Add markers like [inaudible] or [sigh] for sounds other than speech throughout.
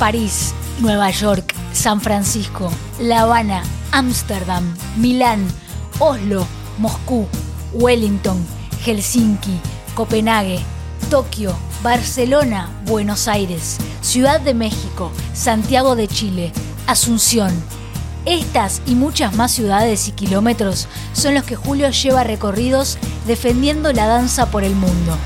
París, Nueva York, San Francisco, La Habana, Ámsterdam, Milán, Oslo, Moscú, Wellington, Helsinki, Copenhague, Tokio, Barcelona, Buenos Aires, Ciudad de México, Santiago de Chile, Asunción. Estas y muchas más ciudades y kilómetros son los que Julio lleva recorridos defendiendo la danza por el mundo.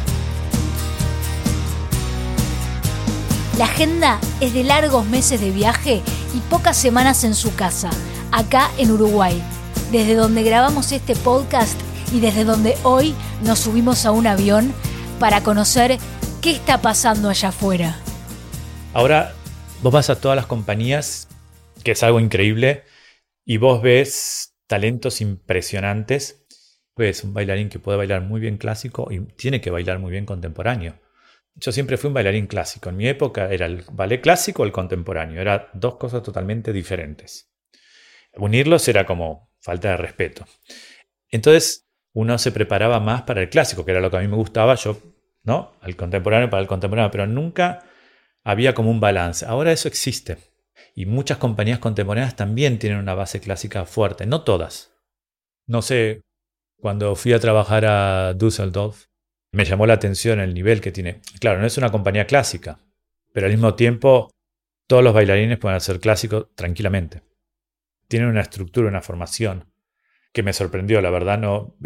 La agenda es de largos meses de viaje y pocas semanas en su casa, acá en Uruguay, desde donde grabamos este podcast y desde donde hoy nos subimos a un avión para conocer qué está pasando allá afuera. Ahora vos vas a todas las compañías, que es algo increíble, y vos ves talentos impresionantes. Ves un bailarín que puede bailar muy bien clásico y tiene que bailar muy bien contemporáneo. Yo siempre fui un bailarín clásico. En mi época era el ballet clásico o el contemporáneo. Eran dos cosas totalmente diferentes. Unirlos era como falta de respeto. Entonces uno se preparaba más para el clásico, que era lo que a mí me gustaba, yo, ¿no? Al contemporáneo para el contemporáneo, pero nunca había como un balance. Ahora eso existe. Y muchas compañías contemporáneas también tienen una base clásica fuerte, no todas. No sé, cuando fui a trabajar a Düsseldorf, me llamó la atención el nivel que tiene. Claro, no es una compañía clásica, pero al mismo tiempo todos los bailarines pueden hacer clásico tranquilamente. Tienen una estructura, una formación que me sorprendió, la verdad. No,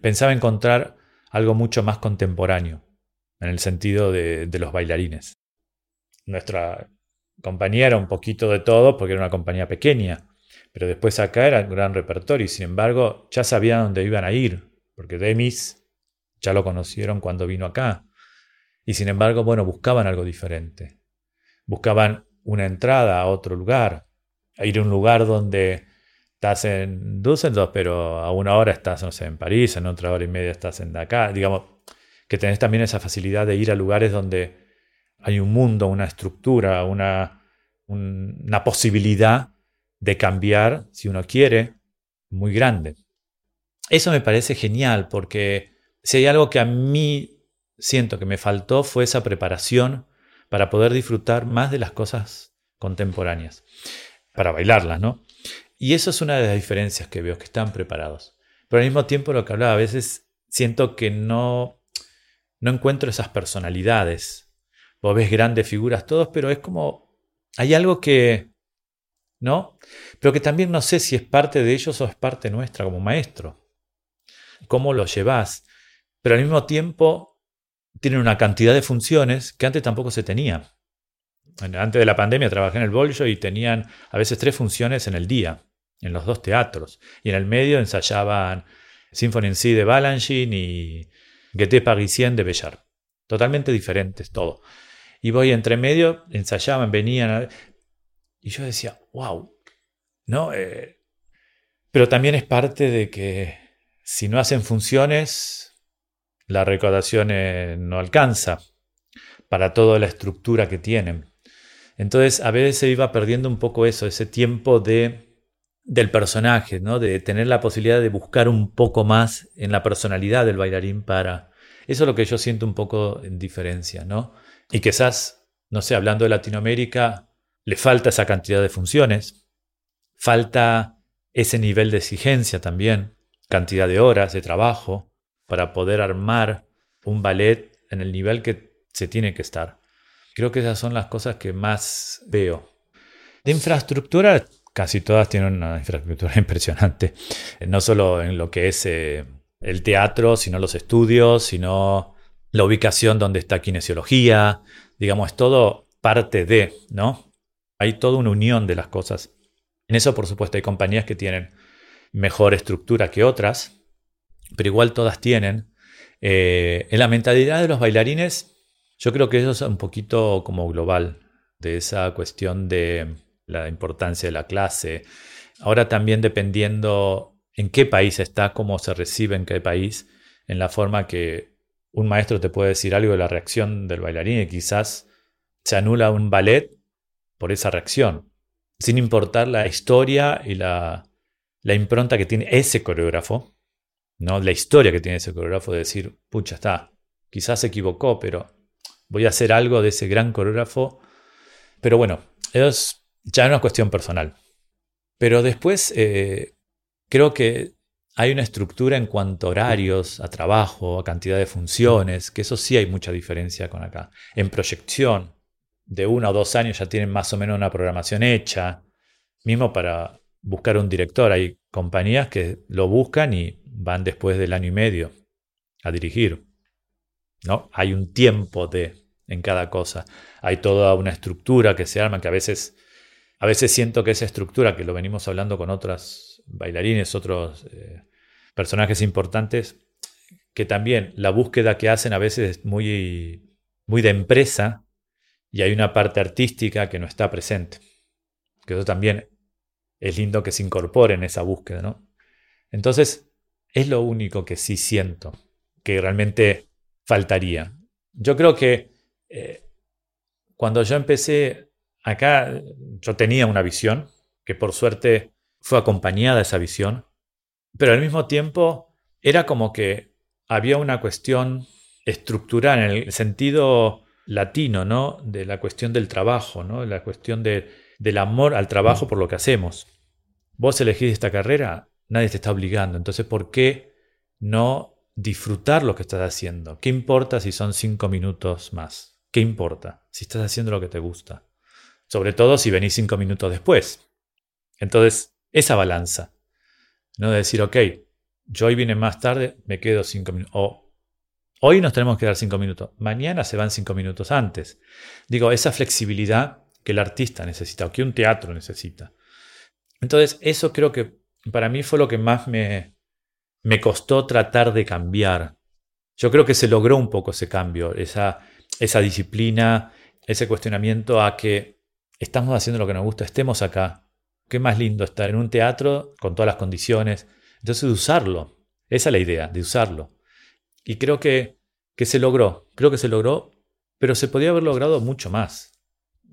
pensaba encontrar algo mucho más contemporáneo en el sentido de, de los bailarines. Nuestra compañía era un poquito de todo porque era una compañía pequeña, pero después acá era un gran repertorio y sin embargo ya sabían dónde iban a ir, porque Demis ya lo conocieron cuando vino acá. Y sin embargo, bueno, buscaban algo diferente. Buscaban una entrada a otro lugar, a ir a un lugar donde estás en Düsseldorf, pero a una hora estás, no sé, en París, en otra hora y media estás en Dakar. Digamos, que tenés también esa facilidad de ir a lugares donde hay un mundo, una estructura, una, una posibilidad de cambiar, si uno quiere, muy grande. Eso me parece genial porque si hay algo que a mí siento que me faltó fue esa preparación para poder disfrutar más de las cosas contemporáneas, para bailarlas, ¿no? Y eso es una de las diferencias que veo, que están preparados. Pero al mismo tiempo lo que hablaba, a veces siento que no, no encuentro esas personalidades. Vos ves grandes figuras todos, pero es como, hay algo que, ¿no? Pero que también no sé si es parte de ellos o es parte nuestra como maestro. ¿Cómo lo llevas? Pero al mismo tiempo tienen una cantidad de funciones que antes tampoco se tenía. Antes de la pandemia trabajé en el Bollo y tenían a veces tres funciones en el día, en los dos teatros. Y en el medio ensayaban Symphony in C de Balanchine y Gaieté Parisien de Bellard. Totalmente diferentes, todo. Y voy entre medio, ensayaban, venían. Y yo decía, wow, ¿no? Eh, pero también es parte de que si no hacen funciones, la recaudación eh, no alcanza para toda la estructura que tienen. Entonces a veces se iba perdiendo un poco eso, ese tiempo de, del personaje, ¿no? de tener la posibilidad de buscar un poco más en la personalidad del bailarín para... Eso es lo que yo siento un poco en diferencia, ¿no? Y quizás, no sé, hablando de Latinoamérica, le falta esa cantidad de funciones, falta ese nivel de exigencia también, cantidad de horas de trabajo, para poder armar un ballet en el nivel que se tiene que estar. Creo que esas son las cosas que más veo. De infraestructura, casi todas tienen una infraestructura [laughs] impresionante. No solo en lo que es eh, el teatro, sino los estudios, sino la ubicación donde está kinesiología. Digamos, es todo parte de, ¿no? Hay toda una unión de las cosas. En eso, por supuesto, hay compañías que tienen mejor estructura que otras, pero igual todas tienen. Eh, en la mentalidad de los bailarines, yo creo que eso es un poquito como global, de esa cuestión de la importancia de la clase. Ahora también dependiendo en qué país está, cómo se recibe en qué país, en la forma que un maestro te puede decir algo de la reacción del bailarín y quizás se anula un ballet por esa reacción, sin importar la historia y la, la impronta que tiene ese coreógrafo, ¿no? La historia que tiene ese coreógrafo de decir, pucha, está, quizás se equivocó, pero voy a hacer algo de ese gran coreógrafo. Pero bueno, es ya una cuestión personal. Pero después eh, creo que hay una estructura en cuanto a horarios, a trabajo, a cantidad de funciones, que eso sí hay mucha diferencia con acá. En proyección, de uno o dos años ya tienen más o menos una programación hecha. Mismo para buscar un director, hay compañías que lo buscan y van después del año y medio a dirigir. ¿no? Hay un tiempo de en cada cosa. Hay toda una estructura que se arma que a veces, a veces siento que esa estructura, que lo venimos hablando con otras bailarines, otros eh, personajes importantes, que también la búsqueda que hacen a veces es muy, muy de empresa y hay una parte artística que no está presente. Que eso también es lindo que se incorpore en esa búsqueda, ¿no? Entonces, es lo único que sí siento que realmente faltaría. Yo creo que eh, cuando yo empecé acá, yo tenía una visión, que por suerte fue acompañada esa visión, pero al mismo tiempo era como que había una cuestión estructural en el sentido latino, ¿no? De la cuestión del trabajo, ¿no? La cuestión del amor al trabajo por lo que hacemos. Vos elegís esta carrera, nadie te está obligando, entonces ¿por qué no disfrutar lo que estás haciendo? ¿Qué importa si son cinco minutos más? ¿Qué importa si estás haciendo lo que te gusta? Sobre todo si venís cinco minutos después. Entonces, esa balanza. No de decir, ok, yo hoy vine más tarde, me quedo cinco minutos. O hoy nos tenemos que dar cinco minutos. Mañana se van cinco minutos antes. Digo, esa flexibilidad que el artista necesita o que un teatro necesita. Entonces, eso creo que para mí fue lo que más me, me costó tratar de cambiar. Yo creo que se logró un poco ese cambio, esa, esa disciplina, ese cuestionamiento a que estamos haciendo lo que nos gusta, estemos acá. Qué más lindo estar en un teatro con todas las condiciones. Entonces, usarlo. Esa es la idea, de usarlo. Y creo que, que se logró. Creo que se logró, pero se podía haber logrado mucho más.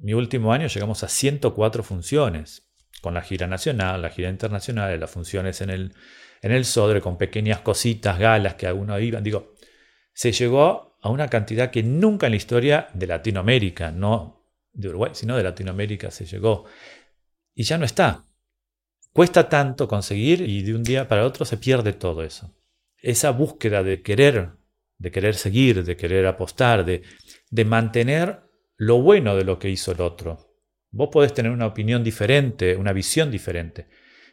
Mi último año llegamos a 104 funciones, con la gira nacional, la gira internacional, las funciones en el, en el Sodre, con pequeñas cositas, galas que algunos iban. Digo, se llegó a una cantidad que nunca en la historia de Latinoamérica, no de Uruguay, sino de Latinoamérica se llegó. Y ya no está. Cuesta tanto conseguir y de un día para otro se pierde todo eso. Esa búsqueda de querer, de querer seguir, de querer apostar, de, de mantener lo bueno de lo que hizo el otro. Vos podés tener una opinión diferente, una visión diferente,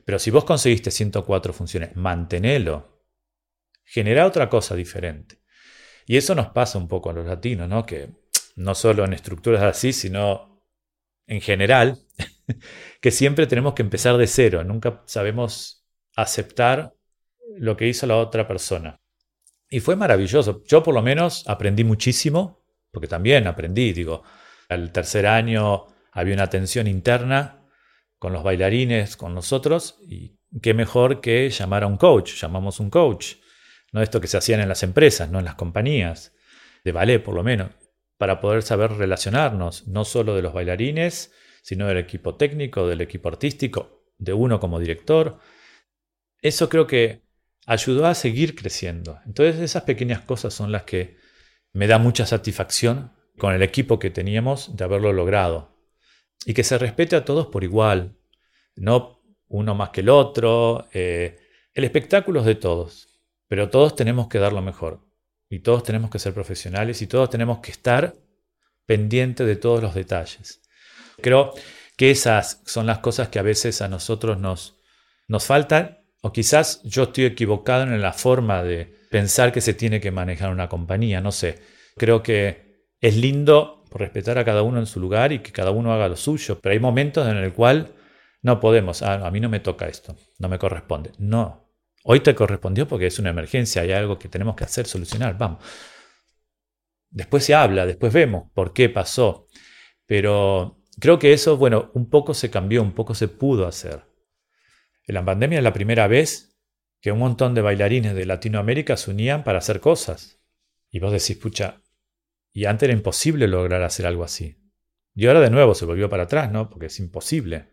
pero si vos conseguiste 104 funciones, mantenelo. Genera otra cosa diferente. Y eso nos pasa un poco a los latinos, ¿no? Que no solo en estructuras así, sino en general, [laughs] que siempre tenemos que empezar de cero, nunca sabemos aceptar lo que hizo la otra persona. Y fue maravilloso. Yo por lo menos aprendí muchísimo, porque también aprendí, digo, al tercer año había una tensión interna con los bailarines, con nosotros, y qué mejor que llamar a un coach, llamamos un coach no esto que se hacían en las empresas, no en las compañías, de ballet por lo menos, para poder saber relacionarnos, no solo de los bailarines, sino del equipo técnico, del equipo artístico, de uno como director. Eso creo que ayudó a seguir creciendo. Entonces esas pequeñas cosas son las que me da mucha satisfacción con el equipo que teníamos de haberlo logrado. Y que se respete a todos por igual, no uno más que el otro. Eh, el espectáculo es de todos. Pero todos tenemos que dar lo mejor. Y todos tenemos que ser profesionales y todos tenemos que estar pendientes de todos los detalles. Creo que esas son las cosas que a veces a nosotros nos, nos faltan. O quizás yo estoy equivocado en la forma de pensar que se tiene que manejar una compañía. No sé. Creo que es lindo respetar a cada uno en su lugar y que cada uno haga lo suyo. Pero hay momentos en el cual no podemos. Ah, a mí no me toca esto. No me corresponde. No. Hoy te correspondió porque es una emergencia, hay algo que tenemos que hacer, solucionar, vamos. Después se habla, después vemos por qué pasó. Pero creo que eso, bueno, un poco se cambió, un poco se pudo hacer. En la pandemia es la primera vez que un montón de bailarines de Latinoamérica se unían para hacer cosas. Y vos decís, pucha, y antes era imposible lograr hacer algo así. Y ahora de nuevo se volvió para atrás, ¿no? Porque es imposible.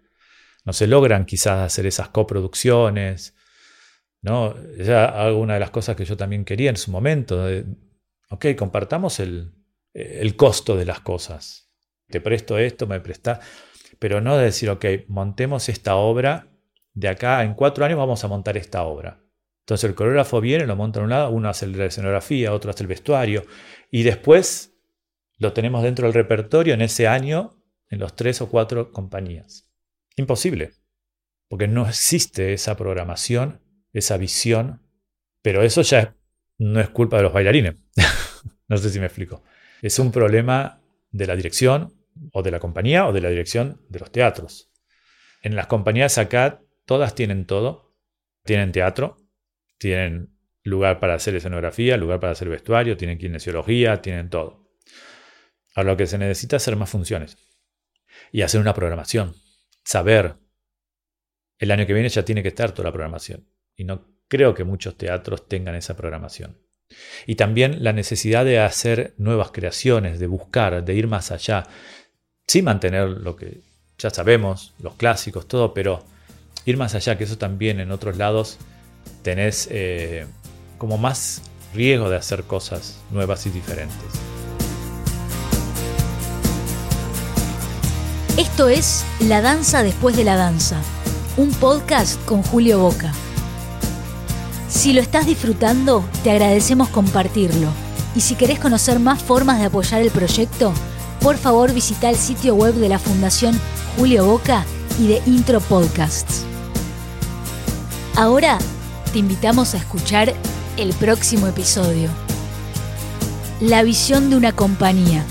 No se logran quizás hacer esas coproducciones, ¿no? Esa alguna de las cosas que yo también quería en su momento. ok, compartamos el, el, costo de las cosas. Te presto esto, me prestas. pero no de decir, ok, montemos esta obra, de acá en cuatro años vamos a montar esta obra. Entonces el coreógrafo viene, lo monta en un lado, uno hace la escenografía, otro hace el vestuario, y después lo tenemos dentro del repertorio en ese año en los tres o cuatro compañías. Imposible, porque no existe esa programación, esa visión, pero eso ya no es culpa de los bailarines. [laughs] no sé si me explico. Es un problema de la dirección o de la compañía o de la dirección de los teatros. En las compañías acá todas tienen todo. Tienen teatro, tienen lugar para hacer escenografía, lugar para hacer vestuario, tienen kinesiología, tienen todo. Ahora lo que se necesita es hacer más funciones y hacer una programación. Saber. El año que viene ya tiene que estar toda la programación. Y no creo que muchos teatros tengan esa programación. Y también la necesidad de hacer nuevas creaciones, de buscar, de ir más allá. Sí mantener lo que ya sabemos, los clásicos, todo, pero ir más allá, que eso también en otros lados tenés eh, como más riesgo de hacer cosas nuevas y diferentes. Esto es La Danza después de la Danza, un podcast con Julio Boca. Si lo estás disfrutando, te agradecemos compartirlo. Y si querés conocer más formas de apoyar el proyecto, por favor visita el sitio web de la Fundación Julio Boca y de Intro Podcasts. Ahora te invitamos a escuchar el próximo episodio. La visión de una compañía